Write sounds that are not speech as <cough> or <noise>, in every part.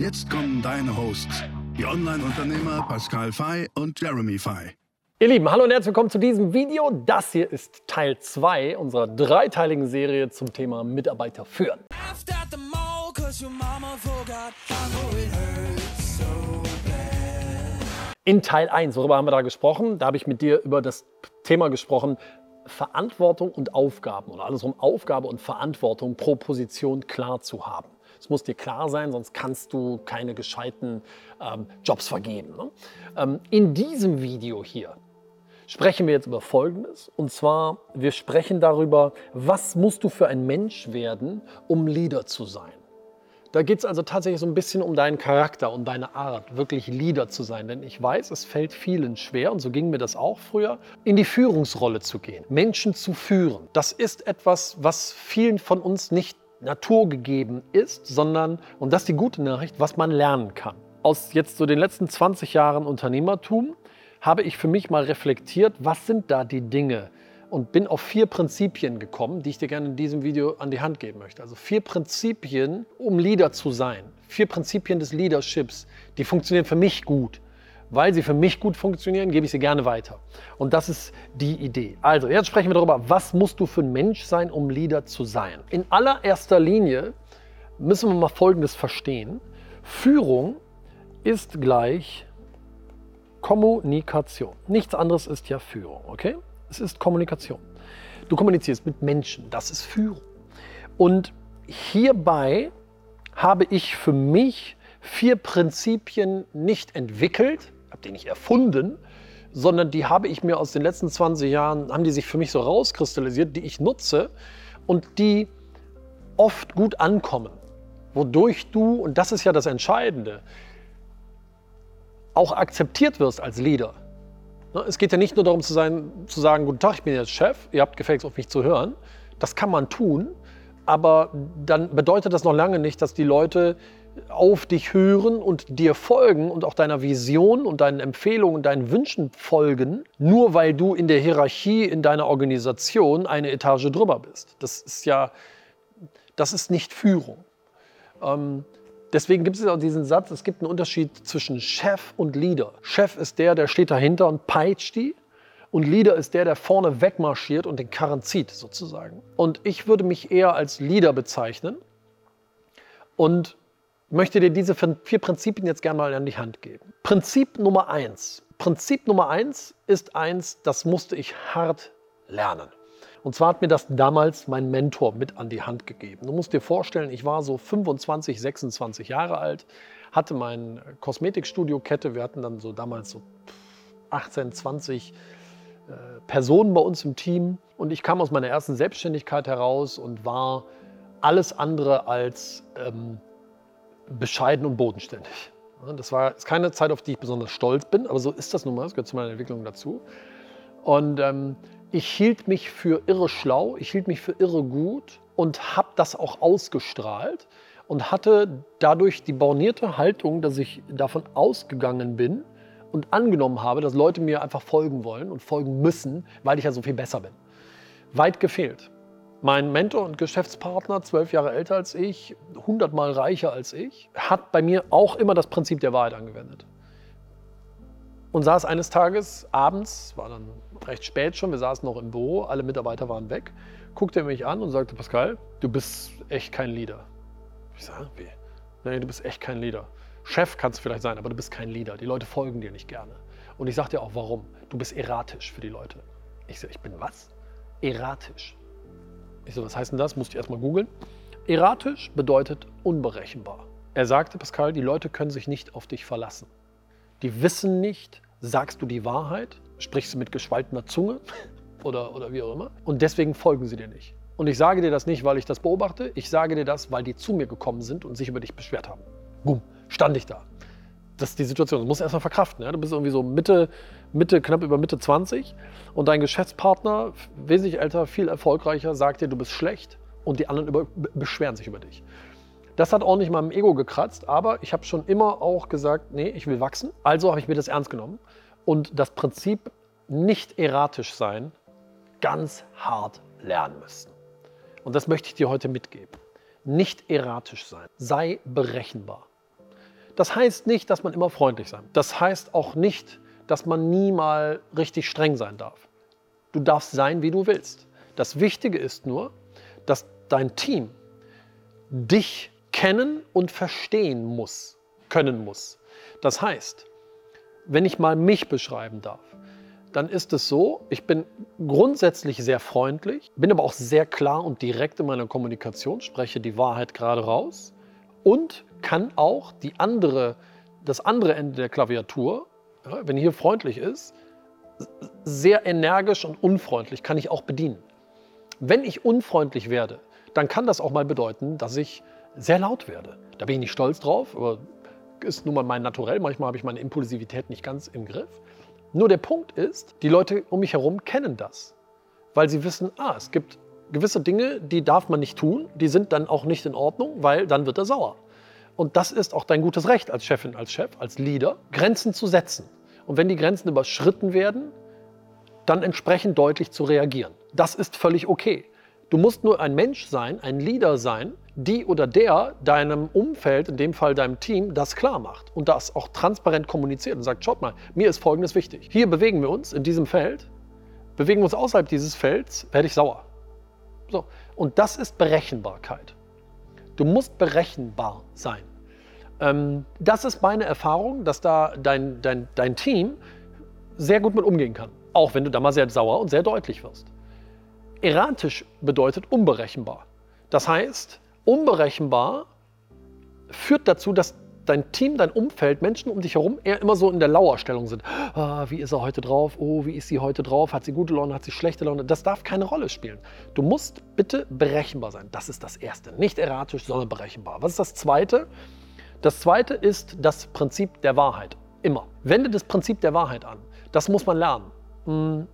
Jetzt kommen deine Hosts, die Online-Unternehmer Pascal Fay und Jeremy Fay. Ihr Lieben, hallo und herzlich willkommen zu diesem Video. Das hier ist Teil 2 unserer dreiteiligen Serie zum Thema Mitarbeiter führen. In Teil 1, worüber haben wir da gesprochen? Da habe ich mit dir über das Thema gesprochen, Verantwortung und Aufgaben oder alles um Aufgabe und Verantwortung pro Position klar zu haben. Es muss dir klar sein, sonst kannst du keine gescheiten ähm, Jobs vergeben. Ne? Ähm, in diesem Video hier sprechen wir jetzt über Folgendes. Und zwar, wir sprechen darüber, was musst du für ein Mensch werden, um Leader zu sein. Da geht es also tatsächlich so ein bisschen um deinen Charakter, um deine Art, wirklich Leader zu sein. Denn ich weiß, es fällt vielen schwer, und so ging mir das auch früher, in die Führungsrolle zu gehen, Menschen zu führen. Das ist etwas, was vielen von uns nicht naturgegeben ist, sondern, und das ist die gute Nachricht, was man lernen kann. Aus jetzt so den letzten 20 Jahren Unternehmertum habe ich für mich mal reflektiert, was sind da die Dinge, und bin auf vier Prinzipien gekommen, die ich dir gerne in diesem Video an die Hand geben möchte. Also vier Prinzipien, um Leader zu sein. Vier Prinzipien des Leaderships, die funktionieren für mich gut. Weil sie für mich gut funktionieren, gebe ich sie gerne weiter. Und das ist die Idee. Also, jetzt sprechen wir darüber, was musst du für ein Mensch sein, um Leader zu sein. In allererster Linie müssen wir mal Folgendes verstehen. Führung ist gleich Kommunikation. Nichts anderes ist ja Führung, okay? Es ist Kommunikation. Du kommunizierst mit Menschen, das ist Führung. Und hierbei habe ich für mich vier Prinzipien nicht entwickelt, habe die nicht erfunden, sondern die habe ich mir aus den letzten 20 Jahren, haben die sich für mich so rauskristallisiert, die ich nutze und die oft gut ankommen. Wodurch du, und das ist ja das Entscheidende, auch akzeptiert wirst als Leader. Ne, es geht ja nicht nur darum zu, sein, zu sagen, guten Tag, ich bin jetzt Chef, ihr habt gefälligst auf mich zu hören. Das kann man tun, aber dann bedeutet das noch lange nicht, dass die Leute auf dich hören und dir folgen und auch deiner Vision und deinen Empfehlungen und deinen Wünschen folgen, nur weil du in der Hierarchie in deiner Organisation eine Etage drüber bist. Das ist ja, das ist nicht Führung. Ähm, Deswegen gibt es auch diesen Satz, es gibt einen Unterschied zwischen Chef und Leader. Chef ist der, der steht dahinter und peitscht die. Und Leader ist der, der vorne wegmarschiert und den Karren zieht, sozusagen. Und ich würde mich eher als Leader bezeichnen und möchte dir diese vier Prinzipien jetzt gerne mal an die Hand geben. Prinzip Nummer eins. Prinzip Nummer eins ist eins, das musste ich hart lernen. Und zwar hat mir das damals mein Mentor mit an die Hand gegeben. Du musst dir vorstellen, ich war so 25, 26 Jahre alt, hatte mein Kosmetikstudio-Kette. Wir hatten dann so damals so 18, 20 äh, Personen bei uns im Team. Und ich kam aus meiner ersten Selbstständigkeit heraus und war alles andere als ähm, bescheiden und bodenständig. Das war ist keine Zeit, auf die ich besonders stolz bin, aber so ist das nun mal. Das gehört zu meiner Entwicklung dazu. Und ähm, ich hielt mich für irre schlau, ich hielt mich für irre gut und habe das auch ausgestrahlt und hatte dadurch die bornierte Haltung, dass ich davon ausgegangen bin und angenommen habe, dass Leute mir einfach folgen wollen und folgen müssen, weil ich ja so viel besser bin. Weit gefehlt. Mein Mentor und Geschäftspartner, zwölf Jahre älter als ich, hundertmal reicher als ich, hat bei mir auch immer das Prinzip der Wahrheit angewendet und saß eines Tages abends, war dann recht spät schon, wir saßen noch im Büro, alle Mitarbeiter waren weg, guckte er mich an und sagte, Pascal, du bist echt kein Leader. Ich sage, wie? Nein, du bist echt kein Leader. Chef kannst du vielleicht sein, aber du bist kein Leader. Die Leute folgen dir nicht gerne. Und ich sagte dir auch, warum. Du bist erratisch für die Leute. Ich sage, ich bin was? Erratisch. Ich so, was heißt denn das? Musste ich erstmal googeln. Erratisch bedeutet unberechenbar. Er sagte, Pascal, die Leute können sich nicht auf dich verlassen. Die wissen nicht, sagst du die Wahrheit, sprichst du mit geschwaltener Zunge <laughs> oder, oder wie auch immer. Und deswegen folgen sie dir nicht. Und ich sage dir das nicht, weil ich das beobachte, ich sage dir das, weil die zu mir gekommen sind und sich über dich beschwert haben. Boom, stand ich da. Das ist die Situation. Du musst erstmal verkraften. Ja? Du bist irgendwie so Mitte, Mitte, knapp über Mitte 20 und dein Geschäftspartner, wesentlich älter, viel erfolgreicher, sagt dir, du bist schlecht und die anderen über, beschweren sich über dich. Das hat ordentlich meinem Ego gekratzt, aber ich habe schon immer auch gesagt, nee, ich will wachsen. Also habe ich mir das ernst genommen und das Prinzip nicht erratisch sein ganz hart lernen müssen. Und das möchte ich dir heute mitgeben. Nicht erratisch sein, sei berechenbar. Das heißt nicht, dass man immer freundlich sein. Das heißt auch nicht, dass man nie mal richtig streng sein darf. Du darfst sein, wie du willst. Das Wichtige ist nur, dass dein Team dich kennen und verstehen muss, können muss. Das heißt, wenn ich mal mich beschreiben darf, dann ist es so, ich bin grundsätzlich sehr freundlich, bin aber auch sehr klar und direkt in meiner Kommunikation, spreche die Wahrheit gerade raus und kann auch die andere, das andere Ende der Klaviatur, ja, wenn hier freundlich ist, sehr energisch und unfreundlich kann ich auch bedienen. Wenn ich unfreundlich werde, dann kann das auch mal bedeuten, dass ich sehr laut werde. Da bin ich nicht stolz drauf, aber ist nun mal mein Naturell. Manchmal habe ich meine Impulsivität nicht ganz im Griff. Nur der Punkt ist, die Leute um mich herum kennen das, weil sie wissen, ah, es gibt gewisse Dinge, die darf man nicht tun, die sind dann auch nicht in Ordnung, weil dann wird er sauer. Und das ist auch dein gutes Recht als Chefin, als Chef, als Leader, Grenzen zu setzen. Und wenn die Grenzen überschritten werden, dann entsprechend deutlich zu reagieren. Das ist völlig okay. Du musst nur ein Mensch sein, ein Leader sein, die oder der deinem Umfeld, in dem Fall deinem Team, das klar macht und das auch transparent kommuniziert und sagt, schaut mal, mir ist Folgendes wichtig. Hier bewegen wir uns in diesem Feld, bewegen wir uns außerhalb dieses Felds, werde ich sauer. So. Und das ist Berechenbarkeit. Du musst berechenbar sein. Ähm, das ist meine Erfahrung, dass da dein, dein, dein Team sehr gut mit umgehen kann. Auch wenn du da mal sehr sauer und sehr deutlich wirst. Erratisch bedeutet unberechenbar. Das heißt, unberechenbar führt dazu, dass dein Team, dein Umfeld, Menschen um dich herum eher immer so in der Lauerstellung sind. Ah, wie ist er heute drauf? Oh, wie ist sie heute drauf? Hat sie gute Laune? Hat sie schlechte Laune? Das darf keine Rolle spielen. Du musst bitte berechenbar sein. Das ist das Erste. Nicht erratisch, sondern berechenbar. Was ist das Zweite? Das Zweite ist das Prinzip der Wahrheit. Immer. Wende das Prinzip der Wahrheit an. Das muss man lernen. Hm.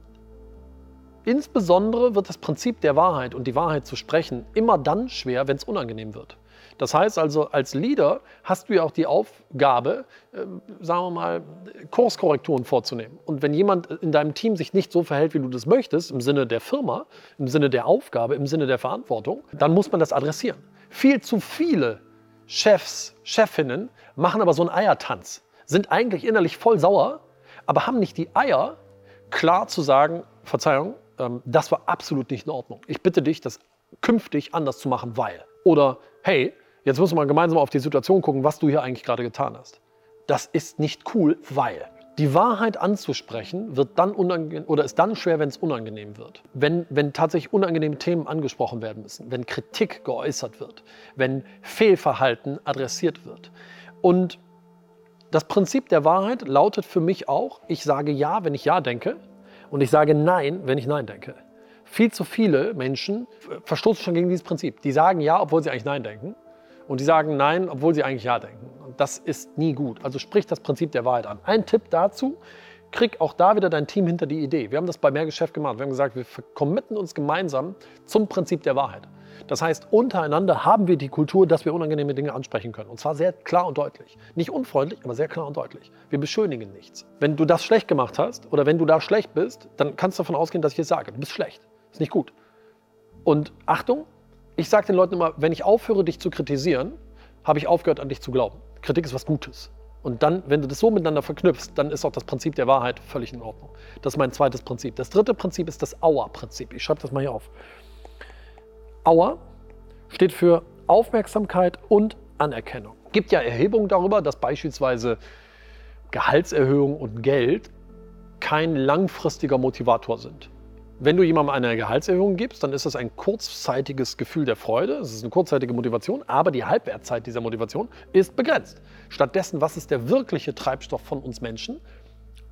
Insbesondere wird das Prinzip der Wahrheit und die Wahrheit zu sprechen immer dann schwer, wenn es unangenehm wird. Das heißt also, als Leader hast du ja auch die Aufgabe, äh, sagen wir mal, Kurskorrekturen vorzunehmen. Und wenn jemand in deinem Team sich nicht so verhält, wie du das möchtest, im Sinne der Firma, im Sinne der Aufgabe, im Sinne der Verantwortung, dann muss man das adressieren. Viel zu viele Chefs, Chefinnen machen aber so einen Eiertanz, sind eigentlich innerlich voll sauer, aber haben nicht die Eier, klar zu sagen, Verzeihung, ähm, das war absolut nicht in Ordnung. Ich bitte dich, das künftig anders zu machen, weil. Oder, hey, jetzt müssen wir gemeinsam auf die Situation gucken, was du hier eigentlich gerade getan hast. Das ist nicht cool, weil. Die Wahrheit anzusprechen wird dann oder ist dann schwer, wenn es unangenehm wird. Wenn, wenn tatsächlich unangenehme Themen angesprochen werden müssen, wenn Kritik geäußert wird, wenn Fehlverhalten adressiert wird. Und das Prinzip der Wahrheit lautet für mich auch, ich sage Ja, wenn ich Ja denke und ich sage Nein, wenn ich Nein denke. Viel zu viele Menschen verstoßen schon gegen dieses Prinzip. Die sagen Ja, obwohl sie eigentlich Nein denken. Und die sagen Nein, obwohl sie eigentlich Ja denken. Und das ist nie gut. Also sprich das Prinzip der Wahrheit an. Ein Tipp dazu, krieg auch da wieder dein Team hinter die Idee. Wir haben das bei Mehrgeschäft gemacht. Wir haben gesagt, wir committen uns gemeinsam zum Prinzip der Wahrheit. Das heißt, untereinander haben wir die Kultur, dass wir unangenehme Dinge ansprechen können. Und zwar sehr klar und deutlich. Nicht unfreundlich, aber sehr klar und deutlich. Wir beschönigen nichts. Wenn du das schlecht gemacht hast oder wenn du da schlecht bist, dann kannst du davon ausgehen, dass ich es sage. Du bist schlecht. Ist nicht gut. Und Achtung, ich sage den Leuten immer, wenn ich aufhöre, dich zu kritisieren, habe ich aufgehört, an dich zu glauben. Kritik ist was Gutes. Und dann, wenn du das so miteinander verknüpfst, dann ist auch das Prinzip der Wahrheit völlig in Ordnung. Das ist mein zweites Prinzip. Das dritte Prinzip ist das Auer-Prinzip. Ich schreibe das mal hier auf. Auer steht für Aufmerksamkeit und Anerkennung. Es gibt ja Erhebungen darüber, dass beispielsweise Gehaltserhöhung und Geld kein langfristiger Motivator sind. Wenn du jemandem eine Gehaltserhöhung gibst, dann ist das ein kurzzeitiges Gefühl der Freude, es ist eine kurzzeitige Motivation, aber die Halbwertzeit dieser Motivation ist begrenzt. Stattdessen, was ist der wirkliche Treibstoff von uns Menschen?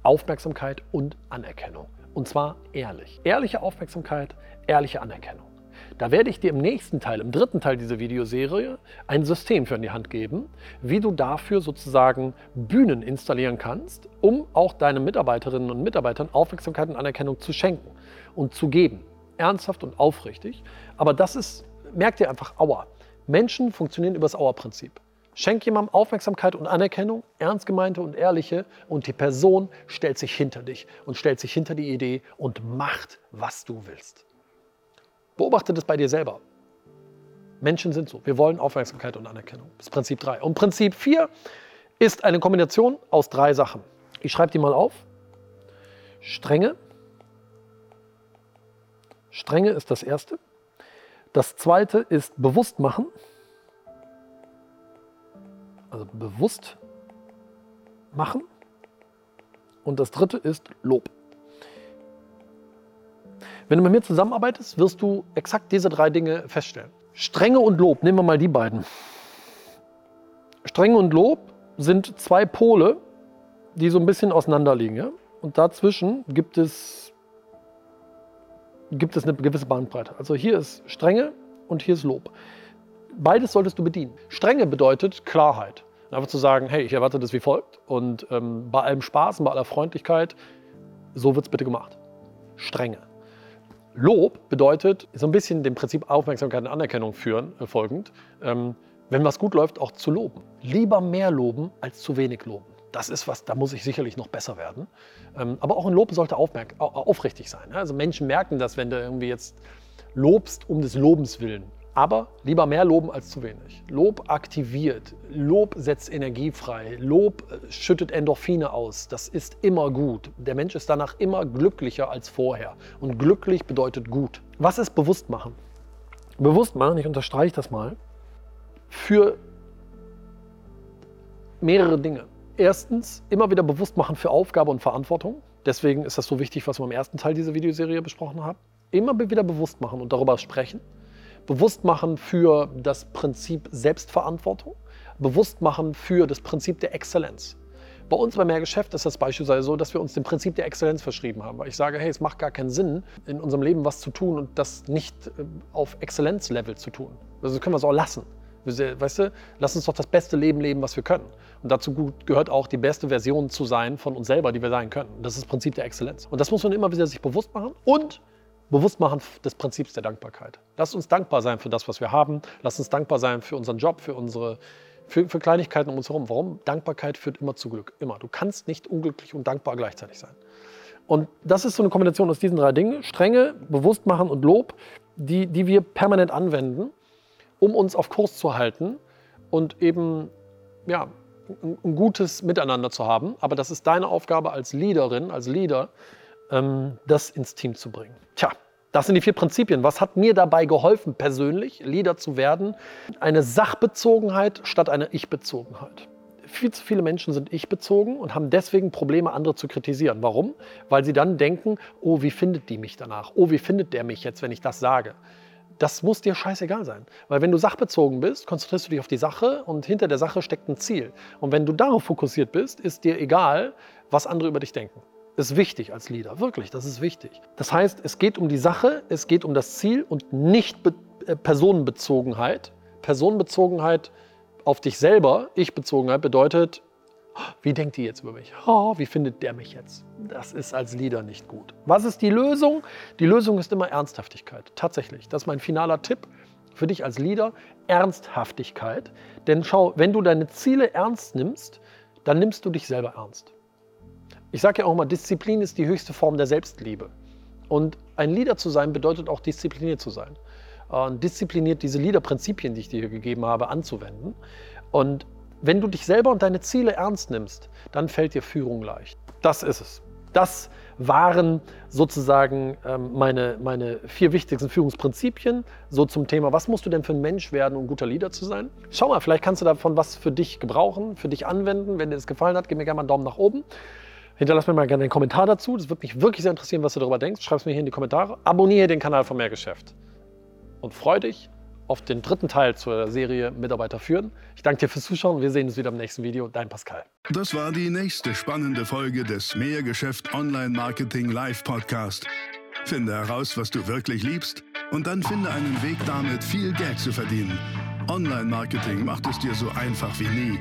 Aufmerksamkeit und Anerkennung. Und zwar ehrlich. Ehrliche Aufmerksamkeit, ehrliche Anerkennung. Da werde ich dir im nächsten Teil, im dritten Teil dieser Videoserie, ein System für in die Hand geben, wie du dafür sozusagen Bühnen installieren kannst, um auch deinen Mitarbeiterinnen und Mitarbeitern Aufmerksamkeit und Anerkennung zu schenken und zu geben. Ernsthaft und aufrichtig. Aber das ist, merkt ihr einfach, Aua. Menschen funktionieren über das Auer-Prinzip. Schenk jemandem Aufmerksamkeit und Anerkennung, ernst gemeinte und ehrliche, und die Person stellt sich hinter dich und stellt sich hinter die Idee und macht, was du willst. Beobachte das bei dir selber. Menschen sind so. Wir wollen Aufmerksamkeit und Anerkennung. Das ist Prinzip 3. Und Prinzip 4 ist eine Kombination aus drei Sachen. Ich schreibe die mal auf. Strenge. Strenge ist das erste. Das zweite ist bewusst machen also bewusst machen. Und das dritte ist Lob. Wenn du mit mir zusammenarbeitest, wirst du exakt diese drei Dinge feststellen. Strenge und Lob, nehmen wir mal die beiden. Strenge und Lob sind zwei Pole, die so ein bisschen auseinander liegen. Ja? Und dazwischen gibt es, gibt es eine gewisse Bandbreite. Also hier ist Strenge und hier ist Lob. Beides solltest du bedienen. Strenge bedeutet Klarheit. Einfach zu sagen, hey, ich erwarte das wie folgt und ähm, bei allem Spaß und bei aller Freundlichkeit, so wird es bitte gemacht. Strenge. Lob bedeutet so ein bisschen dem Prinzip Aufmerksamkeit und Anerkennung führen, äh, folgend, ähm, wenn was gut läuft, auch zu loben. Lieber mehr loben als zu wenig loben. Das ist was, da muss ich sicherlich noch besser werden. Ähm, aber auch ein Lob sollte aufrichtig sein. Also Menschen merken das, wenn du irgendwie jetzt lobst um des Lobens willen. Aber lieber mehr loben als zu wenig. Lob aktiviert, Lob setzt Energie frei, Lob äh, schüttet Endorphine aus. Das ist immer gut. Der Mensch ist danach immer glücklicher als vorher. Und glücklich bedeutet gut. Was ist bewusst machen? Bewusst machen, ich unterstreiche das mal, für mehrere Dinge. Erstens, immer wieder bewusst machen für Aufgabe und Verantwortung. Deswegen ist das so wichtig, was wir im ersten Teil dieser Videoserie besprochen haben. Immer wieder bewusst machen und darüber sprechen bewusst machen für das Prinzip Selbstverantwortung, bewusst machen für das Prinzip der Exzellenz. Bei uns bei Mehrgeschäft ist das beispielsweise so, dass wir uns dem Prinzip der Exzellenz verschrieben haben. Weil ich sage, hey, es macht gar keinen Sinn, in unserem Leben was zu tun und das nicht äh, auf Exzellenzlevel zu tun. Also können wir es auch lassen. Weißt du, lass uns doch das beste Leben leben, was wir können. Und dazu gehört auch die beste Version zu sein von uns selber, die wir sein können. Das ist das Prinzip der Exzellenz. Und das muss man immer wieder sich bewusst machen. Und Bewusstmachen des Prinzips der Dankbarkeit. Lass uns dankbar sein für das, was wir haben. Lass uns dankbar sein für unseren Job, für unsere für, für Kleinigkeiten um uns herum. Warum? Dankbarkeit führt immer zu Glück. Immer. Du kannst nicht unglücklich und dankbar gleichzeitig sein. Und das ist so eine Kombination aus diesen drei Dingen: Strenge, Bewusstmachen und Lob, die, die wir permanent anwenden, um uns auf Kurs zu halten und eben ja, ein, ein gutes Miteinander zu haben. Aber das ist deine Aufgabe als Leaderin, als Leader, das ins Team zu bringen. Tja, das sind die vier Prinzipien. Was hat mir dabei geholfen, persönlich Leader zu werden? Eine Sachbezogenheit statt einer Ich-Bezogenheit. Viel zu viele Menschen sind ich-bezogen und haben deswegen Probleme, andere zu kritisieren. Warum? Weil sie dann denken, oh, wie findet die mich danach? Oh, wie findet der mich jetzt, wenn ich das sage? Das muss dir scheißegal sein. Weil wenn du sachbezogen bist, konzentrierst du dich auf die Sache und hinter der Sache steckt ein Ziel. Und wenn du darauf fokussiert bist, ist dir egal, was andere über dich denken ist wichtig als Leader, wirklich, das ist wichtig. Das heißt, es geht um die Sache, es geht um das Ziel und nicht Be äh, Personenbezogenheit. Personenbezogenheit auf dich selber, Ich-Bezogenheit bedeutet, wie denkt die jetzt über mich? Oh, wie findet der mich jetzt? Das ist als Leader nicht gut. Was ist die Lösung? Die Lösung ist immer Ernsthaftigkeit. Tatsächlich. Das ist mein finaler Tipp für dich als Leader. Ernsthaftigkeit. Denn schau, wenn du deine Ziele ernst nimmst, dann nimmst du dich selber ernst. Ich sage ja auch mal, Disziplin ist die höchste Form der Selbstliebe. Und ein Leader zu sein bedeutet auch diszipliniert zu sein. Und diszipliniert diese Leader-Prinzipien, die ich dir hier gegeben habe, anzuwenden. Und wenn du dich selber und deine Ziele ernst nimmst, dann fällt dir Führung leicht. Das ist es. Das waren sozusagen ähm, meine, meine vier wichtigsten Führungsprinzipien. So zum Thema, was musst du denn für ein Mensch werden, um guter Leader zu sein? Schau mal, vielleicht kannst du davon was für dich gebrauchen, für dich anwenden. Wenn dir das gefallen hat, gib mir gerne mal einen Daumen nach oben. Hinterlass mir mal gerne einen Kommentar dazu. Das würde mich wirklich sehr interessieren, was du darüber denkst. Schreib es mir hier in die Kommentare. Abonniere den Kanal von Mehrgeschäft. Und freue dich auf den dritten Teil zur Serie Mitarbeiter führen. Ich danke dir fürs Zuschauen. Wir sehen uns wieder im nächsten Video. Dein Pascal. Das war die nächste spannende Folge des Mehrgeschäft Online Marketing Live Podcast. Finde heraus, was du wirklich liebst Und dann finde einen Weg damit, viel Geld zu verdienen. Online-Marketing macht es dir so einfach wie nie.